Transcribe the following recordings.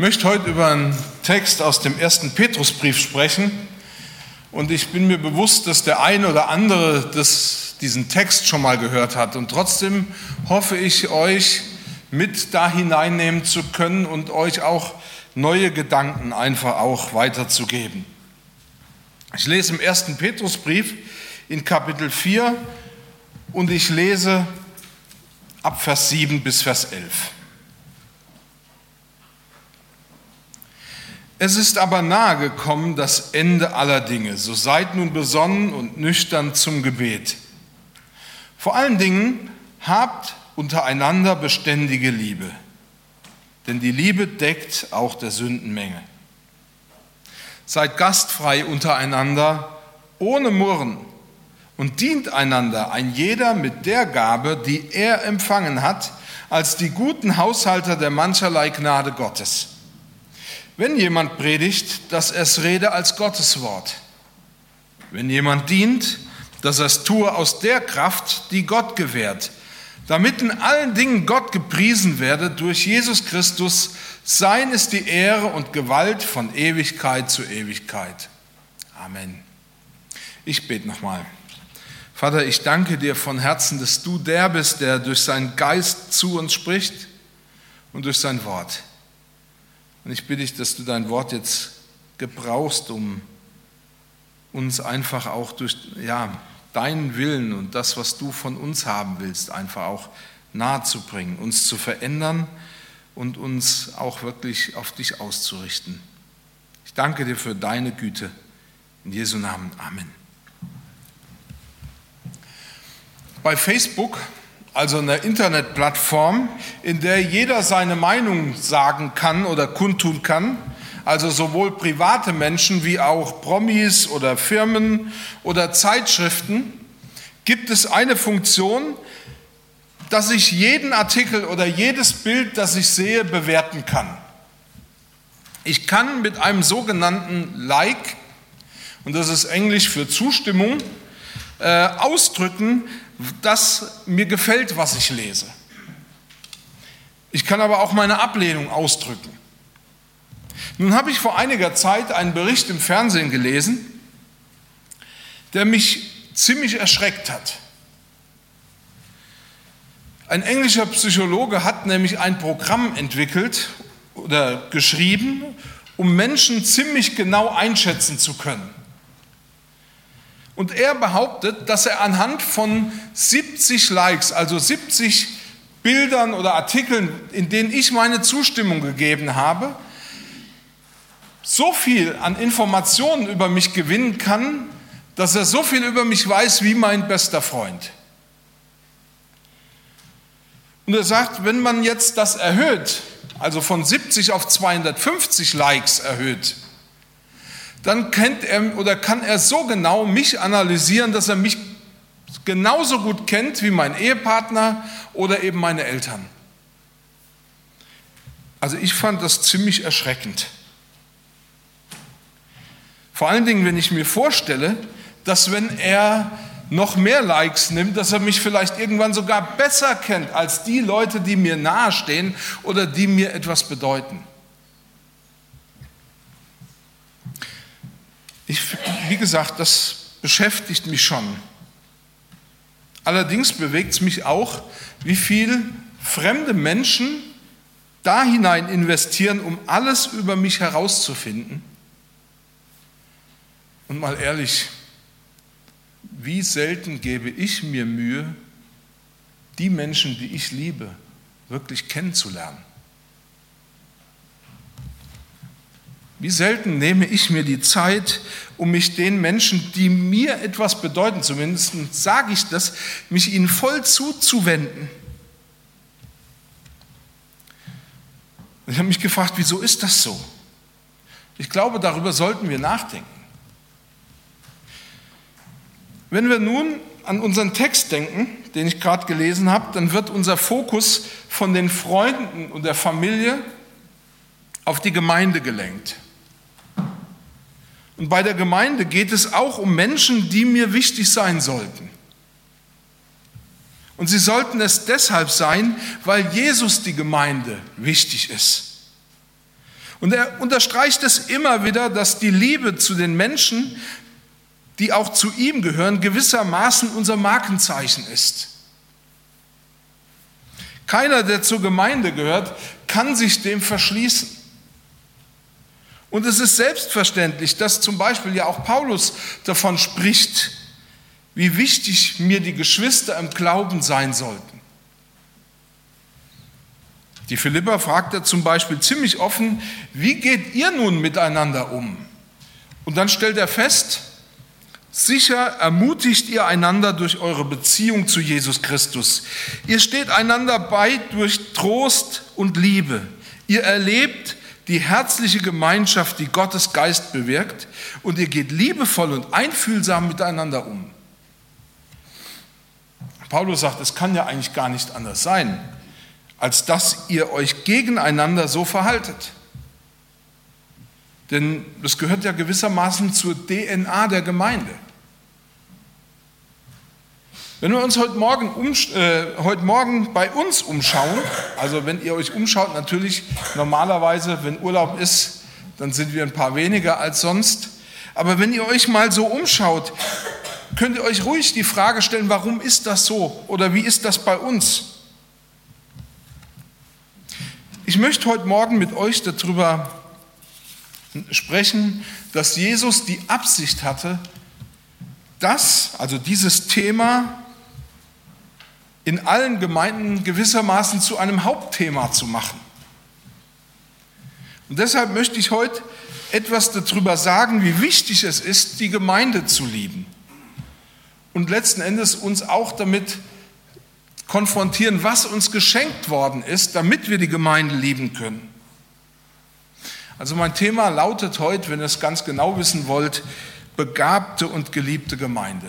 möchte heute über einen Text aus dem ersten Petrusbrief sprechen. Und ich bin mir bewusst, dass der eine oder andere das, diesen Text schon mal gehört hat. Und trotzdem hoffe ich, euch mit da hineinnehmen zu können und euch auch neue Gedanken einfach auch weiterzugeben. Ich lese im ersten Petrusbrief in Kapitel 4 und ich lese ab Vers 7 bis Vers 11. Es ist aber nahe gekommen das Ende aller Dinge. So seid nun besonnen und nüchtern zum Gebet. Vor allen Dingen habt untereinander beständige Liebe, denn die Liebe deckt auch der Sündenmenge. Seid gastfrei untereinander, ohne Murren und dient einander, ein jeder mit der Gabe, die er empfangen hat, als die guten Haushalter der mancherlei Gnade Gottes. Wenn jemand predigt, dass er es rede als Gottes Wort. Wenn jemand dient, dass er es tue aus der Kraft, die Gott gewährt, damit in allen Dingen Gott gepriesen werde durch Jesus Christus, sein ist die Ehre und Gewalt von Ewigkeit zu Ewigkeit. Amen. Ich bete nochmal. Vater, ich danke dir von Herzen, dass du der bist, der durch seinen Geist zu uns spricht und durch sein Wort. Und ich bitte dich, dass du dein Wort jetzt gebrauchst, um uns einfach auch durch ja, deinen Willen und das, was du von uns haben willst, einfach auch nahe zu bringen, uns zu verändern und uns auch wirklich auf dich auszurichten. Ich danke dir für deine Güte. In Jesu Namen. Amen. Bei Facebook also eine Internetplattform, in der jeder seine Meinung sagen kann oder kundtun kann, also sowohl private Menschen wie auch Promis oder Firmen oder Zeitschriften, gibt es eine Funktion, dass ich jeden Artikel oder jedes Bild, das ich sehe, bewerten kann. Ich kann mit einem sogenannten Like, und das ist Englisch für Zustimmung, äh, ausdrücken, dass mir gefällt, was ich lese. Ich kann aber auch meine Ablehnung ausdrücken. Nun habe ich vor einiger Zeit einen Bericht im Fernsehen gelesen, der mich ziemlich erschreckt hat. Ein englischer Psychologe hat nämlich ein Programm entwickelt oder geschrieben, um Menschen ziemlich genau einschätzen zu können. Und er behauptet, dass er anhand von 70 Likes, also 70 Bildern oder Artikeln, in denen ich meine Zustimmung gegeben habe, so viel an Informationen über mich gewinnen kann, dass er so viel über mich weiß wie mein bester Freund. Und er sagt, wenn man jetzt das erhöht, also von 70 auf 250 Likes erhöht, dann kennt er oder kann er so genau mich analysieren, dass er mich genauso gut kennt wie mein Ehepartner oder eben meine Eltern. Also ich fand das ziemlich erschreckend. Vor allen Dingen, wenn ich mir vorstelle, dass wenn er noch mehr Likes nimmt, dass er mich vielleicht irgendwann sogar besser kennt als die Leute, die mir nahestehen oder die mir etwas bedeuten. Ich, wie gesagt, das beschäftigt mich schon. Allerdings bewegt es mich auch, wie viel fremde Menschen da hinein investieren, um alles über mich herauszufinden. Und mal ehrlich, wie selten gebe ich mir Mühe, die Menschen, die ich liebe, wirklich kennenzulernen. Wie selten nehme ich mir die Zeit, um mich den Menschen, die mir etwas bedeuten, zumindest sage ich das, mich ihnen voll zuzuwenden. Ich habe mich gefragt, wieso ist das so? Ich glaube, darüber sollten wir nachdenken. Wenn wir nun an unseren Text denken, den ich gerade gelesen habe, dann wird unser Fokus von den Freunden und der Familie auf die Gemeinde gelenkt. Und bei der Gemeinde geht es auch um Menschen, die mir wichtig sein sollten. Und sie sollten es deshalb sein, weil Jesus die Gemeinde wichtig ist. Und er unterstreicht es immer wieder, dass die Liebe zu den Menschen, die auch zu ihm gehören, gewissermaßen unser Markenzeichen ist. Keiner, der zur Gemeinde gehört, kann sich dem verschließen. Und es ist selbstverständlich, dass zum Beispiel ja auch Paulus davon spricht, wie wichtig mir die Geschwister im Glauben sein sollten. Die Philippa fragt er zum Beispiel ziemlich offen, wie geht ihr nun miteinander um? Und dann stellt er fest, sicher ermutigt ihr einander durch eure Beziehung zu Jesus Christus. Ihr steht einander bei durch Trost und Liebe. Ihr erlebt die herzliche Gemeinschaft, die Gottes Geist bewirkt, und ihr geht liebevoll und einfühlsam miteinander um. Paulus sagt, es kann ja eigentlich gar nicht anders sein als dass ihr euch gegeneinander so verhaltet. Denn das gehört ja gewissermaßen zur DNA der Gemeinde. Wenn wir uns heute Morgen, um, äh, heute Morgen bei uns umschauen, also wenn ihr euch umschaut, natürlich normalerweise, wenn Urlaub ist, dann sind wir ein paar weniger als sonst. Aber wenn ihr euch mal so umschaut, könnt ihr euch ruhig die Frage stellen, warum ist das so oder wie ist das bei uns? Ich möchte heute Morgen mit euch darüber sprechen, dass Jesus die Absicht hatte, das, also dieses Thema, in allen Gemeinden gewissermaßen zu einem Hauptthema zu machen. Und deshalb möchte ich heute etwas darüber sagen, wie wichtig es ist, die Gemeinde zu lieben. Und letzten Endes uns auch damit konfrontieren, was uns geschenkt worden ist, damit wir die Gemeinde lieben können. Also mein Thema lautet heute, wenn ihr es ganz genau wissen wollt, begabte und geliebte Gemeinde.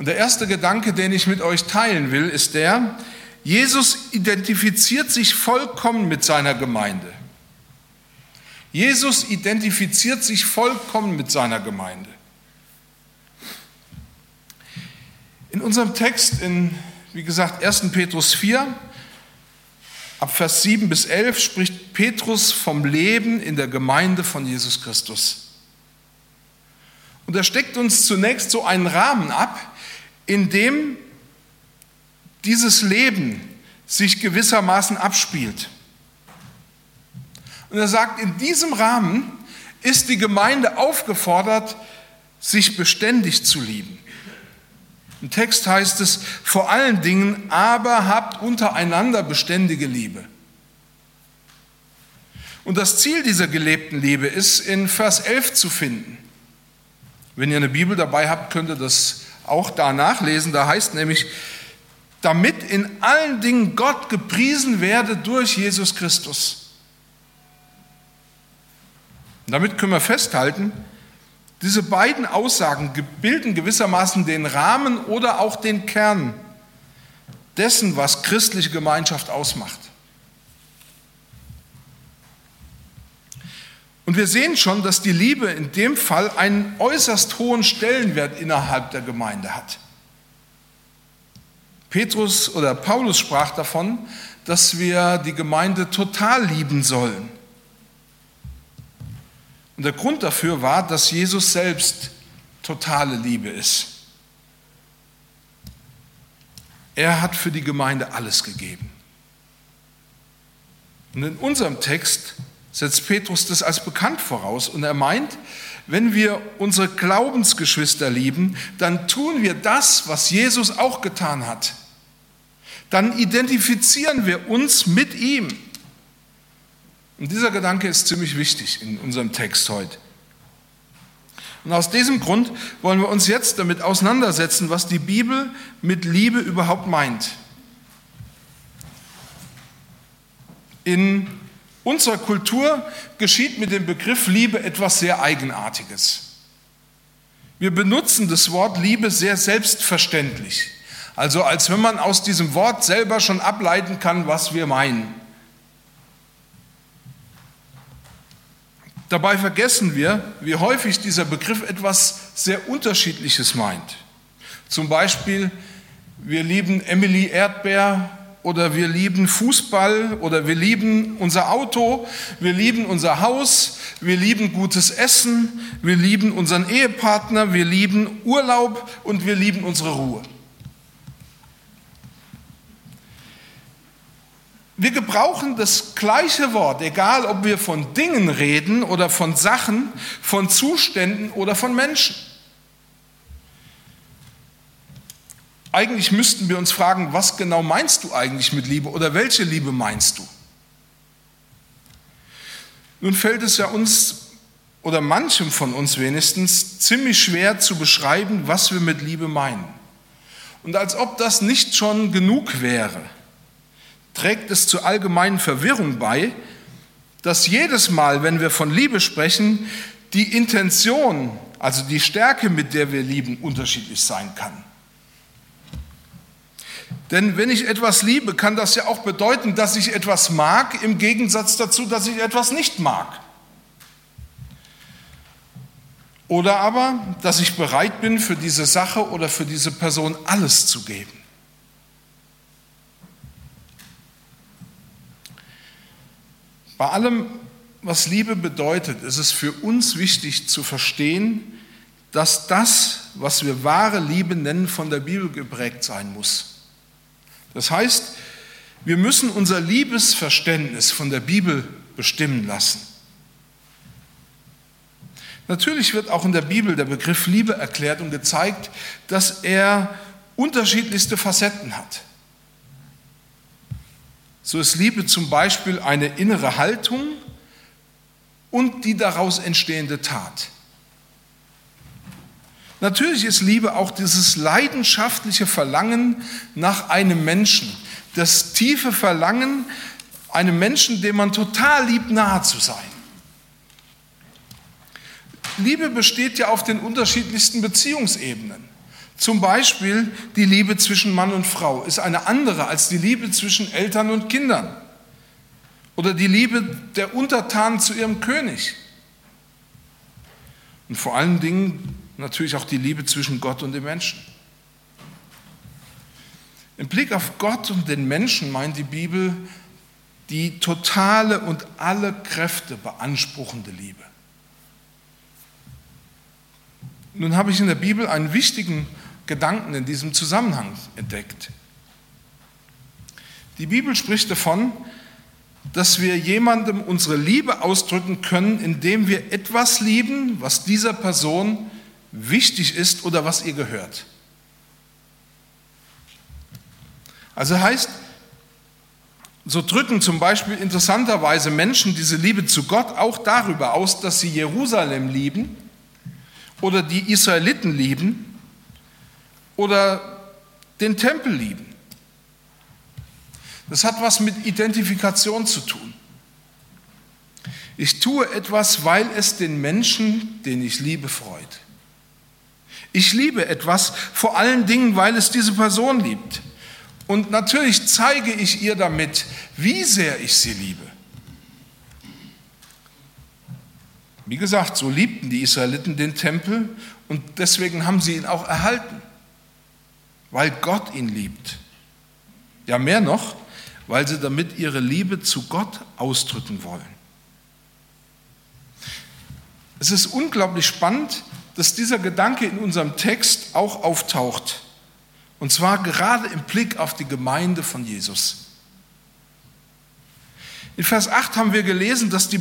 Und der erste Gedanke, den ich mit euch teilen will, ist der, Jesus identifiziert sich vollkommen mit seiner Gemeinde. Jesus identifiziert sich vollkommen mit seiner Gemeinde. In unserem Text in, wie gesagt, 1. Petrus 4, ab Vers 7 bis 11 spricht Petrus vom Leben in der Gemeinde von Jesus Christus. Und er steckt uns zunächst so einen Rahmen ab, in dem dieses Leben sich gewissermaßen abspielt. Und er sagt, in diesem Rahmen ist die Gemeinde aufgefordert, sich beständig zu lieben. Im Text heißt es vor allen Dingen, aber habt untereinander beständige Liebe. Und das Ziel dieser gelebten Liebe ist in Vers 11 zu finden. Wenn ihr eine Bibel dabei habt, könnt ihr das auch da nachlesen. Da heißt nämlich, damit in allen Dingen Gott gepriesen werde durch Jesus Christus. Und damit können wir festhalten, diese beiden Aussagen bilden gewissermaßen den Rahmen oder auch den Kern dessen, was christliche Gemeinschaft ausmacht. Und wir sehen schon, dass die Liebe in dem Fall einen äußerst hohen Stellenwert innerhalb der Gemeinde hat. Petrus oder Paulus sprach davon, dass wir die Gemeinde total lieben sollen. Und der Grund dafür war, dass Jesus selbst totale Liebe ist. Er hat für die Gemeinde alles gegeben. Und in unserem Text setzt Petrus das als bekannt voraus und er meint, wenn wir unsere Glaubensgeschwister lieben, dann tun wir das, was Jesus auch getan hat. Dann identifizieren wir uns mit ihm. Und dieser Gedanke ist ziemlich wichtig in unserem Text heute. Und aus diesem Grund wollen wir uns jetzt damit auseinandersetzen, was die Bibel mit Liebe überhaupt meint. In unserer Kultur geschieht mit dem Begriff Liebe etwas sehr Eigenartiges. Wir benutzen das Wort Liebe sehr selbstverständlich. Also als wenn man aus diesem Wort selber schon ableiten kann, was wir meinen. Dabei vergessen wir, wie häufig dieser Begriff etwas sehr Unterschiedliches meint. Zum Beispiel, wir lieben Emily Erdbeer oder wir lieben Fußball oder wir lieben unser Auto, wir lieben unser Haus, wir lieben gutes Essen, wir lieben unseren Ehepartner, wir lieben Urlaub und wir lieben unsere Ruhe. Wir gebrauchen das gleiche Wort, egal ob wir von Dingen reden oder von Sachen, von Zuständen oder von Menschen. Eigentlich müssten wir uns fragen, was genau meinst du eigentlich mit Liebe oder welche Liebe meinst du? Nun fällt es ja uns oder manchem von uns wenigstens ziemlich schwer zu beschreiben, was wir mit Liebe meinen. Und als ob das nicht schon genug wäre, trägt es zur allgemeinen Verwirrung bei, dass jedes Mal, wenn wir von Liebe sprechen, die Intention, also die Stärke, mit der wir lieben, unterschiedlich sein kann. Denn wenn ich etwas liebe, kann das ja auch bedeuten, dass ich etwas mag, im Gegensatz dazu, dass ich etwas nicht mag. Oder aber, dass ich bereit bin, für diese Sache oder für diese Person alles zu geben. Bei allem, was Liebe bedeutet, ist es für uns wichtig zu verstehen, dass das, was wir wahre Liebe nennen, von der Bibel geprägt sein muss. Das heißt, wir müssen unser Liebesverständnis von der Bibel bestimmen lassen. Natürlich wird auch in der Bibel der Begriff Liebe erklärt und gezeigt, dass er unterschiedlichste Facetten hat. So ist Liebe zum Beispiel eine innere Haltung und die daraus entstehende Tat. Natürlich ist Liebe auch dieses leidenschaftliche Verlangen nach einem Menschen, das tiefe Verlangen, einem Menschen, dem man total liebt, nahe zu sein. Liebe besteht ja auf den unterschiedlichsten Beziehungsebenen. Zum Beispiel die Liebe zwischen Mann und Frau ist eine andere als die Liebe zwischen Eltern und Kindern oder die Liebe der Untertanen zu ihrem König. Und vor allen Dingen natürlich auch die Liebe zwischen Gott und dem Menschen. Im Blick auf Gott und den Menschen meint die Bibel die totale und alle Kräfte beanspruchende Liebe. Nun habe ich in der Bibel einen wichtigen Gedanken in diesem Zusammenhang entdeckt. Die Bibel spricht davon, dass wir jemandem unsere Liebe ausdrücken können, indem wir etwas lieben, was dieser Person wichtig ist oder was ihr gehört. Also heißt, so drücken zum Beispiel interessanterweise Menschen diese Liebe zu Gott auch darüber aus, dass sie Jerusalem lieben oder die Israeliten lieben oder den Tempel lieben. Das hat was mit Identifikation zu tun. Ich tue etwas, weil es den Menschen, den ich liebe, freut. Ich liebe etwas vor allen Dingen, weil es diese Person liebt. Und natürlich zeige ich ihr damit, wie sehr ich sie liebe. Wie gesagt, so liebten die Israeliten den Tempel und deswegen haben sie ihn auch erhalten, weil Gott ihn liebt. Ja, mehr noch, weil sie damit ihre Liebe zu Gott ausdrücken wollen. Es ist unglaublich spannend, dass dieser Gedanke in unserem Text auch auftaucht. Und zwar gerade im Blick auf die Gemeinde von Jesus. In Vers 8 haben wir gelesen, dass die,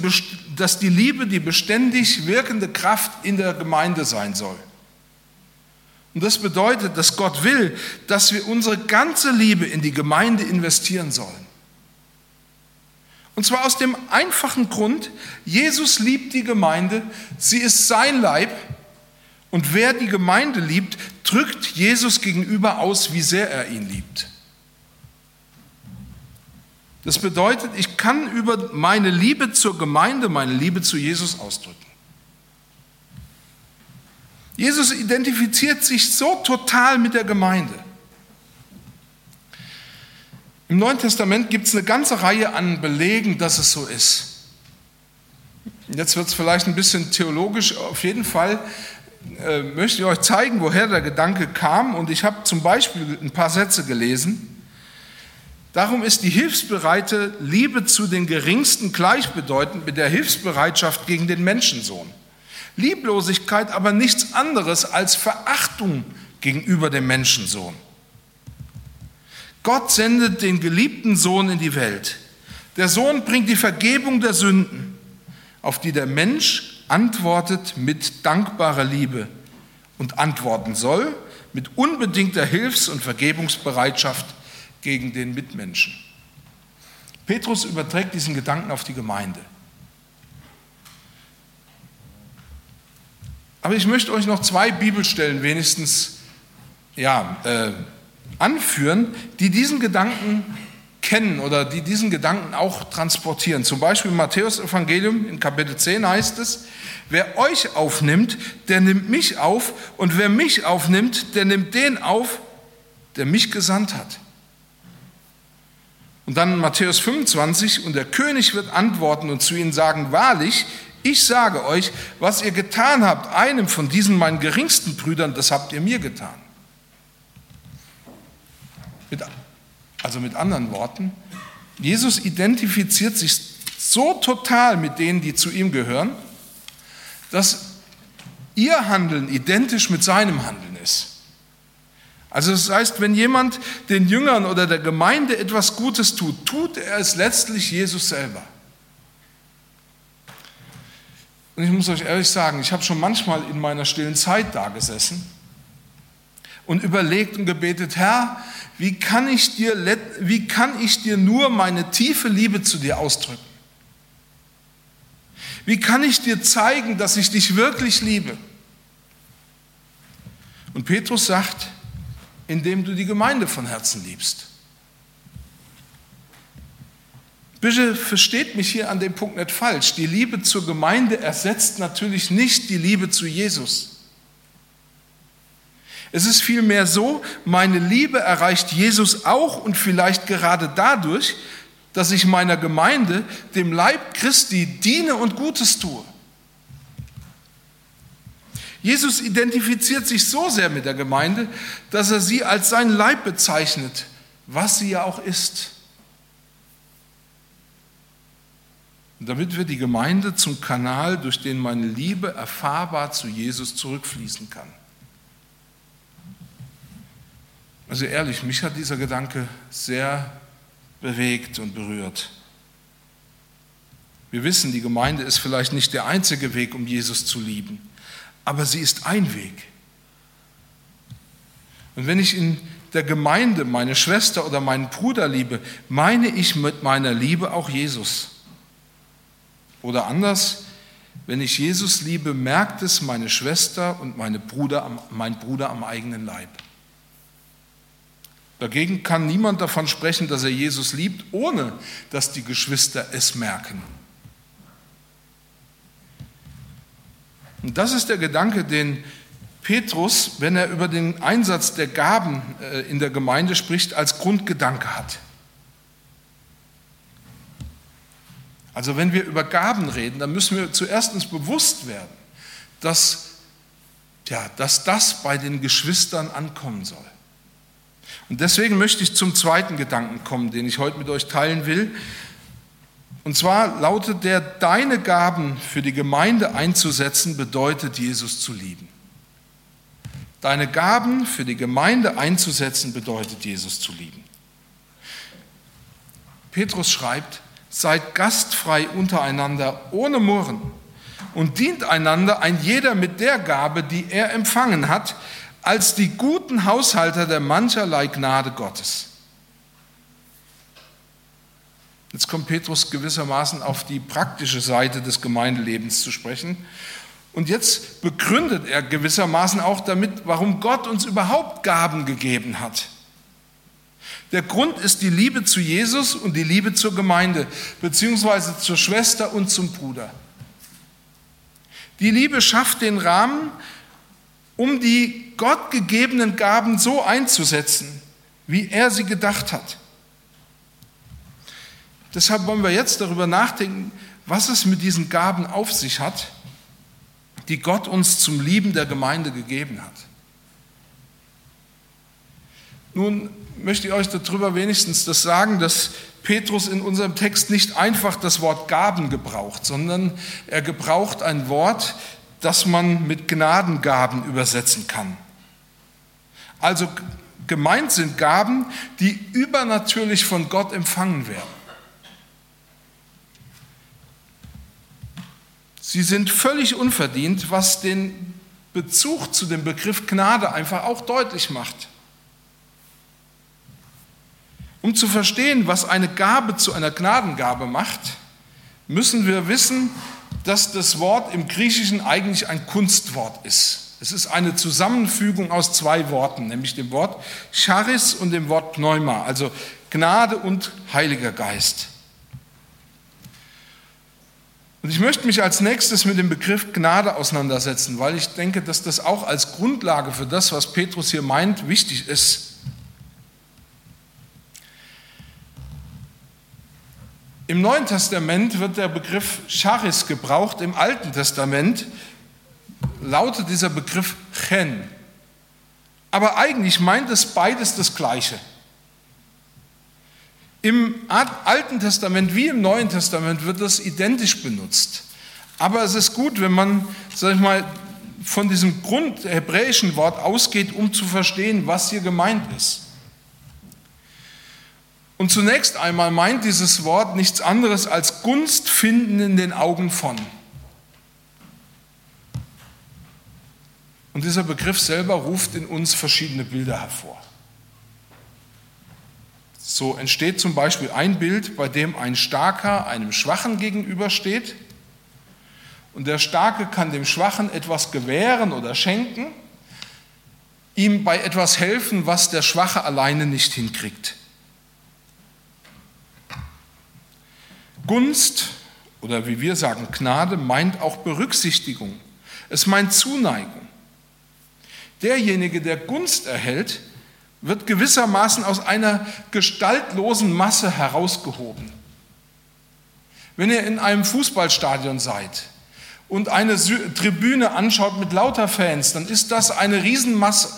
dass die Liebe die beständig wirkende Kraft in der Gemeinde sein soll. Und das bedeutet, dass Gott will, dass wir unsere ganze Liebe in die Gemeinde investieren sollen. Und zwar aus dem einfachen Grund, Jesus liebt die Gemeinde, sie ist sein Leib und wer die Gemeinde liebt, drückt Jesus gegenüber aus, wie sehr er ihn liebt. Das bedeutet, ich kann über meine Liebe zur Gemeinde, meine Liebe zu Jesus ausdrücken. Jesus identifiziert sich so total mit der Gemeinde. Im Neuen Testament gibt es eine ganze Reihe an Belegen, dass es so ist. Jetzt wird es vielleicht ein bisschen theologisch, auf jeden Fall äh, möchte ich euch zeigen, woher der Gedanke kam. Und ich habe zum Beispiel ein paar Sätze gelesen. Darum ist die hilfsbereite Liebe zu den Geringsten gleichbedeutend mit der Hilfsbereitschaft gegen den Menschensohn. Lieblosigkeit aber nichts anderes als Verachtung gegenüber dem Menschensohn. Gott sendet den geliebten Sohn in die Welt. Der Sohn bringt die Vergebung der Sünden, auf die der Mensch antwortet mit dankbarer Liebe und antworten soll mit unbedingter Hilfs- und Vergebungsbereitschaft gegen den Mitmenschen. Petrus überträgt diesen Gedanken auf die Gemeinde. Aber ich möchte euch noch zwei Bibelstellen wenigstens ja, äh, anführen, die diesen Gedanken kennen oder die diesen Gedanken auch transportieren. Zum Beispiel im Matthäus-Evangelium in Kapitel 10 heißt es, wer euch aufnimmt, der nimmt mich auf und wer mich aufnimmt, der nimmt den auf, der mich gesandt hat. Und dann in Matthäus 25, und der König wird antworten und zu ihnen sagen, wahrlich, ich sage euch, was ihr getan habt, einem von diesen meinen geringsten Brüdern, das habt ihr mir getan. Mit, also mit anderen Worten, Jesus identifiziert sich so total mit denen, die zu ihm gehören, dass ihr Handeln identisch mit seinem Handeln ist. Also das heißt, wenn jemand den Jüngern oder der Gemeinde etwas Gutes tut, tut er es letztlich Jesus selber. Und ich muss euch ehrlich sagen, ich habe schon manchmal in meiner stillen Zeit da gesessen und überlegt und gebetet, Herr, wie kann ich dir, wie kann ich dir nur meine tiefe Liebe zu dir ausdrücken? Wie kann ich dir zeigen, dass ich dich wirklich liebe? Und Petrus sagt, indem du die Gemeinde von Herzen liebst. Bitte versteht mich hier an dem Punkt nicht falsch. Die Liebe zur Gemeinde ersetzt natürlich nicht die Liebe zu Jesus. Es ist vielmehr so, meine Liebe erreicht Jesus auch und vielleicht gerade dadurch, dass ich meiner Gemeinde, dem Leib Christi, diene und Gutes tue. Jesus identifiziert sich so sehr mit der Gemeinde, dass er sie als sein Leib bezeichnet, was sie ja auch ist. Und damit wird die Gemeinde zum Kanal, durch den meine Liebe erfahrbar zu Jesus zurückfließen kann. Also ehrlich, mich hat dieser Gedanke sehr bewegt und berührt. Wir wissen, die Gemeinde ist vielleicht nicht der einzige Weg, um Jesus zu lieben, aber sie ist ein Weg. Und wenn ich in der Gemeinde meine Schwester oder meinen Bruder liebe, meine ich mit meiner Liebe auch Jesus. Oder anders, wenn ich Jesus liebe, merkt es meine Schwester und meine Bruder, mein Bruder am eigenen Leib. Dagegen kann niemand davon sprechen, dass er Jesus liebt, ohne dass die Geschwister es merken. Und das ist der Gedanke, den Petrus, wenn er über den Einsatz der Gaben äh, in der Gemeinde spricht, als Grundgedanke hat. Also wenn wir über Gaben reden, dann müssen wir zuerst uns bewusst werden, dass, ja, dass das bei den Geschwistern ankommen soll. Und deswegen möchte ich zum zweiten Gedanken kommen, den ich heute mit euch teilen will. Und zwar lautet der, deine Gaben für die Gemeinde einzusetzen, bedeutet Jesus zu lieben. Deine Gaben für die Gemeinde einzusetzen, bedeutet Jesus zu lieben. Petrus schreibt, seid gastfrei untereinander ohne Murren und dient einander ein jeder mit der Gabe, die er empfangen hat, als die guten Haushalter der mancherlei Gnade Gottes. Jetzt kommt Petrus gewissermaßen auf die praktische Seite des Gemeindelebens zu sprechen. Und jetzt begründet er gewissermaßen auch damit, warum Gott uns überhaupt Gaben gegeben hat. Der Grund ist die Liebe zu Jesus und die Liebe zur Gemeinde, beziehungsweise zur Schwester und zum Bruder. Die Liebe schafft den Rahmen, um die Gott gegebenen Gaben so einzusetzen, wie er sie gedacht hat. Deshalb wollen wir jetzt darüber nachdenken, was es mit diesen Gaben auf sich hat, die Gott uns zum Lieben der Gemeinde gegeben hat. Nun möchte ich euch darüber wenigstens das sagen, dass Petrus in unserem Text nicht einfach das Wort Gaben gebraucht, sondern er gebraucht ein Wort, das man mit Gnadengaben übersetzen kann. Also gemeint sind Gaben, die übernatürlich von Gott empfangen werden. Sie sind völlig unverdient, was den Bezug zu dem Begriff Gnade einfach auch deutlich macht. Um zu verstehen, was eine Gabe zu einer Gnadengabe macht, müssen wir wissen, dass das Wort im Griechischen eigentlich ein Kunstwort ist. Es ist eine Zusammenfügung aus zwei Worten, nämlich dem Wort Charis und dem Wort Pneuma, also Gnade und Heiliger Geist. Und ich möchte mich als nächstes mit dem Begriff Gnade auseinandersetzen, weil ich denke, dass das auch als Grundlage für das, was Petrus hier meint, wichtig ist. Im Neuen Testament wird der Begriff Charis gebraucht, im Alten Testament lautet dieser Begriff Chen. Aber eigentlich meint es beides das Gleiche. Im Alten Testament wie im Neuen Testament wird das identisch benutzt. Aber es ist gut, wenn man, sag ich mal, von diesem Grund hebräischen Wort ausgeht, um zu verstehen, was hier gemeint ist. Und zunächst einmal meint dieses Wort nichts anderes als Gunst finden in den Augen von. Und dieser Begriff selber ruft in uns verschiedene Bilder hervor. So entsteht zum Beispiel ein Bild, bei dem ein Starker einem Schwachen gegenübersteht und der Starke kann dem Schwachen etwas gewähren oder schenken, ihm bei etwas helfen, was der Schwache alleine nicht hinkriegt. Gunst oder wie wir sagen Gnade meint auch Berücksichtigung. Es meint Zuneigung. Derjenige, der Gunst erhält, wird gewissermaßen aus einer gestaltlosen Masse herausgehoben. Wenn ihr in einem Fußballstadion seid und eine Tribüne anschaut mit lauter Fans, dann ist das eine Riesenmasse.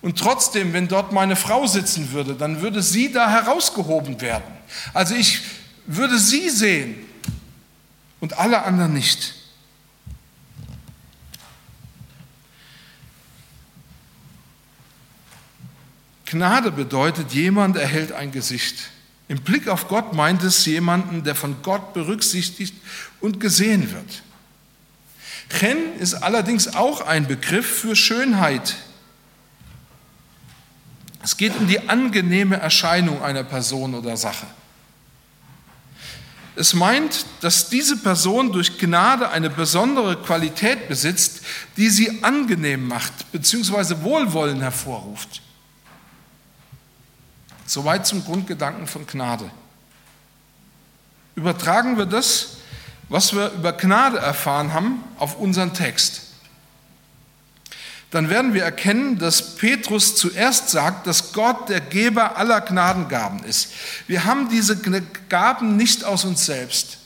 Und trotzdem, wenn dort meine Frau sitzen würde, dann würde sie da herausgehoben werden. Also ich würde sie sehen und alle anderen nicht. Gnade bedeutet, jemand erhält ein Gesicht. Im Blick auf Gott meint es jemanden, der von Gott berücksichtigt und gesehen wird. Chen ist allerdings auch ein Begriff für Schönheit. Es geht um die angenehme Erscheinung einer Person oder Sache. Es meint, dass diese Person durch Gnade eine besondere Qualität besitzt, die sie angenehm macht bzw. Wohlwollen hervorruft. Soweit zum Grundgedanken von Gnade. Übertragen wir das, was wir über Gnade erfahren haben, auf unseren Text dann werden wir erkennen, dass Petrus zuerst sagt, dass Gott der Geber aller Gnadengaben ist. Wir haben diese Gaben nicht aus uns selbst.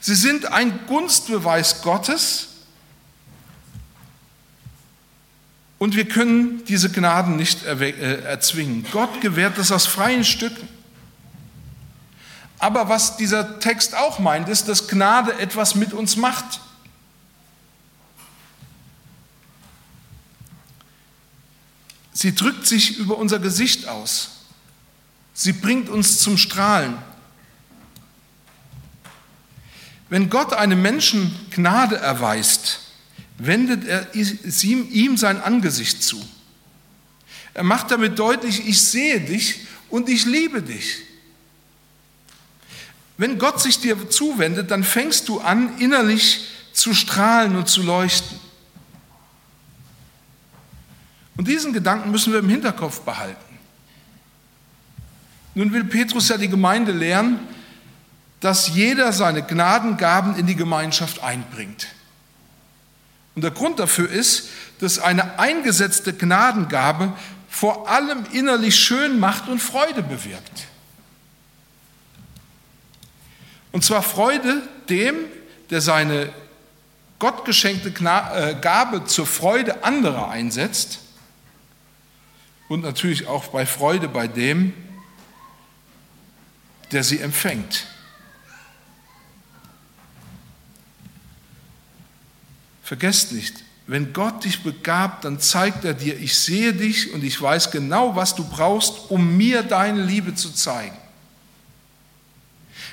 Sie sind ein Gunstbeweis Gottes und wir können diese Gnaden nicht äh, erzwingen. Gott gewährt das aus freien Stücken. Aber was dieser Text auch meint, ist, dass Gnade etwas mit uns macht. Sie drückt sich über unser Gesicht aus. Sie bringt uns zum Strahlen. Wenn Gott einem Menschen Gnade erweist, wendet er ihm sein Angesicht zu. Er macht damit deutlich, ich sehe dich und ich liebe dich. Wenn Gott sich dir zuwendet, dann fängst du an, innerlich zu strahlen und zu leuchten. Und diesen Gedanken müssen wir im Hinterkopf behalten. Nun will Petrus ja die Gemeinde lehren, dass jeder seine Gnadengaben in die Gemeinschaft einbringt. Und der Grund dafür ist, dass eine eingesetzte Gnadengabe vor allem innerlich schön macht und Freude bewirkt. Und zwar Freude dem, der seine gottgeschenkte äh, Gabe zur Freude anderer einsetzt und natürlich auch bei Freude bei dem, der sie empfängt. Vergesst nicht, wenn Gott dich begabt, dann zeigt er dir, ich sehe dich und ich weiß genau, was du brauchst, um mir deine Liebe zu zeigen.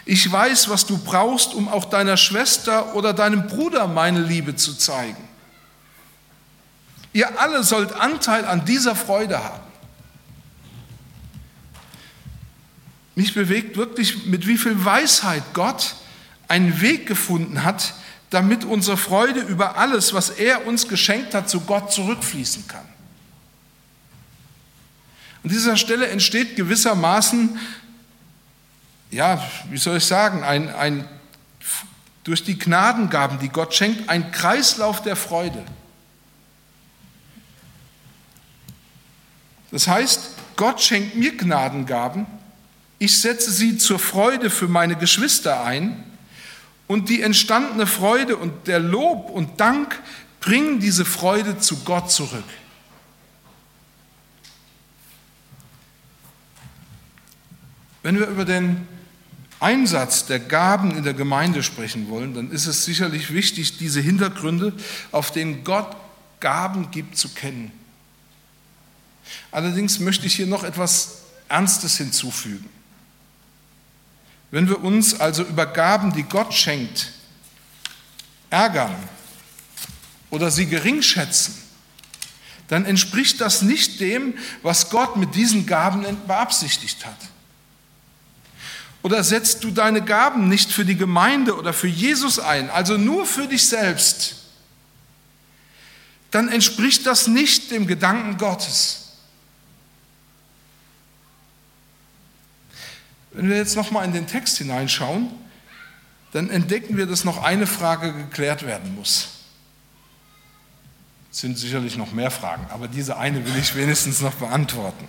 Ich weiß, was du brauchst, um auch deiner Schwester oder deinem Bruder meine Liebe zu zeigen. Ihr alle sollt Anteil an dieser Freude haben. Mich bewegt wirklich, mit wie viel Weisheit Gott einen Weg gefunden hat, damit unsere Freude über alles, was er uns geschenkt hat, zu Gott zurückfließen kann. An dieser Stelle entsteht gewissermaßen ja, wie soll ich sagen, ein, ein, durch die Gnadengaben, die Gott schenkt, ein Kreislauf der Freude. Das heißt, Gott schenkt mir Gnadengaben, ich setze sie zur Freude für meine Geschwister ein und die entstandene Freude und der Lob und Dank bringen diese Freude zu Gott zurück. Wenn wir über den Einsatz der Gaben in der Gemeinde sprechen wollen, dann ist es sicherlich wichtig, diese Hintergründe, auf denen Gott Gaben gibt, zu kennen. Allerdings möchte ich hier noch etwas Ernstes hinzufügen. Wenn wir uns also über Gaben, die Gott schenkt, ärgern oder sie geringschätzen, dann entspricht das nicht dem, was Gott mit diesen Gaben beabsichtigt hat. Oder setzt du deine Gaben nicht für die Gemeinde oder für Jesus ein, also nur für dich selbst, dann entspricht das nicht dem Gedanken Gottes. Wenn wir jetzt nochmal in den Text hineinschauen, dann entdecken wir, dass noch eine Frage geklärt werden muss. Es sind sicherlich noch mehr Fragen, aber diese eine will ich wenigstens noch beantworten.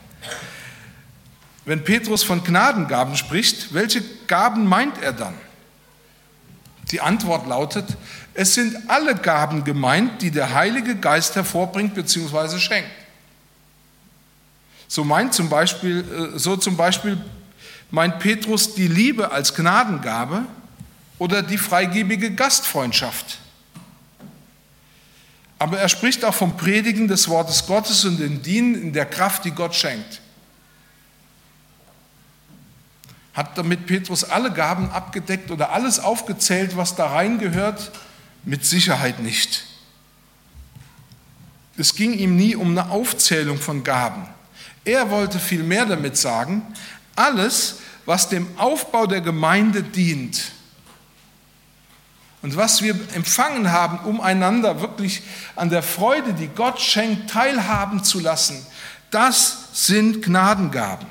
Wenn Petrus von Gnadengaben spricht, welche Gaben meint er dann? Die Antwort lautet, es sind alle Gaben gemeint, die der Heilige Geist hervorbringt bzw. schenkt. So meint zum Beispiel, äh, so zum Beispiel meint Petrus die Liebe als Gnadengabe oder die freigebige Gastfreundschaft. Aber er spricht auch vom Predigen des Wortes Gottes und dem Dienen in der Kraft, die Gott schenkt. Hat damit Petrus alle Gaben abgedeckt oder alles aufgezählt, was da reingehört? Mit Sicherheit nicht. Es ging ihm nie um eine Aufzählung von Gaben. Er wollte vielmehr damit sagen, alles, was dem Aufbau der Gemeinde dient und was wir empfangen haben, um einander wirklich an der Freude, die Gott schenkt, teilhaben zu lassen, das sind Gnadengaben.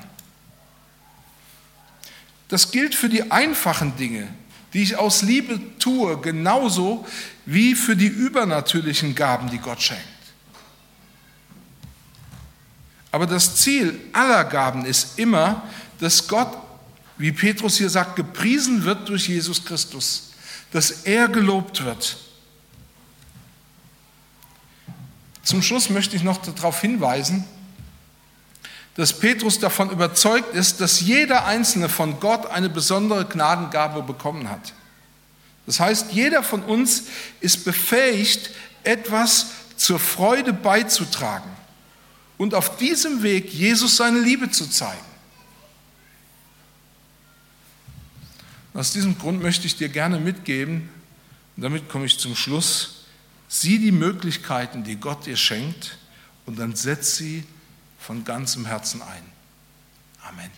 Das gilt für die einfachen Dinge, die ich aus Liebe tue, genauso wie für die übernatürlichen Gaben, die Gott schenkt. Aber das Ziel aller Gaben ist immer, dass Gott, wie Petrus hier sagt, gepriesen wird durch Jesus Christus, dass er gelobt wird. Zum Schluss möchte ich noch darauf hinweisen, dass Petrus davon überzeugt ist, dass jeder Einzelne von Gott eine besondere Gnadengabe bekommen hat. Das heißt, jeder von uns ist befähigt, etwas zur Freude beizutragen und auf diesem Weg Jesus seine Liebe zu zeigen. Aus diesem Grund möchte ich dir gerne mitgeben, und damit komme ich zum Schluss, sieh die Möglichkeiten, die Gott dir schenkt, und dann setz sie von ganzem Herzen ein. Amen.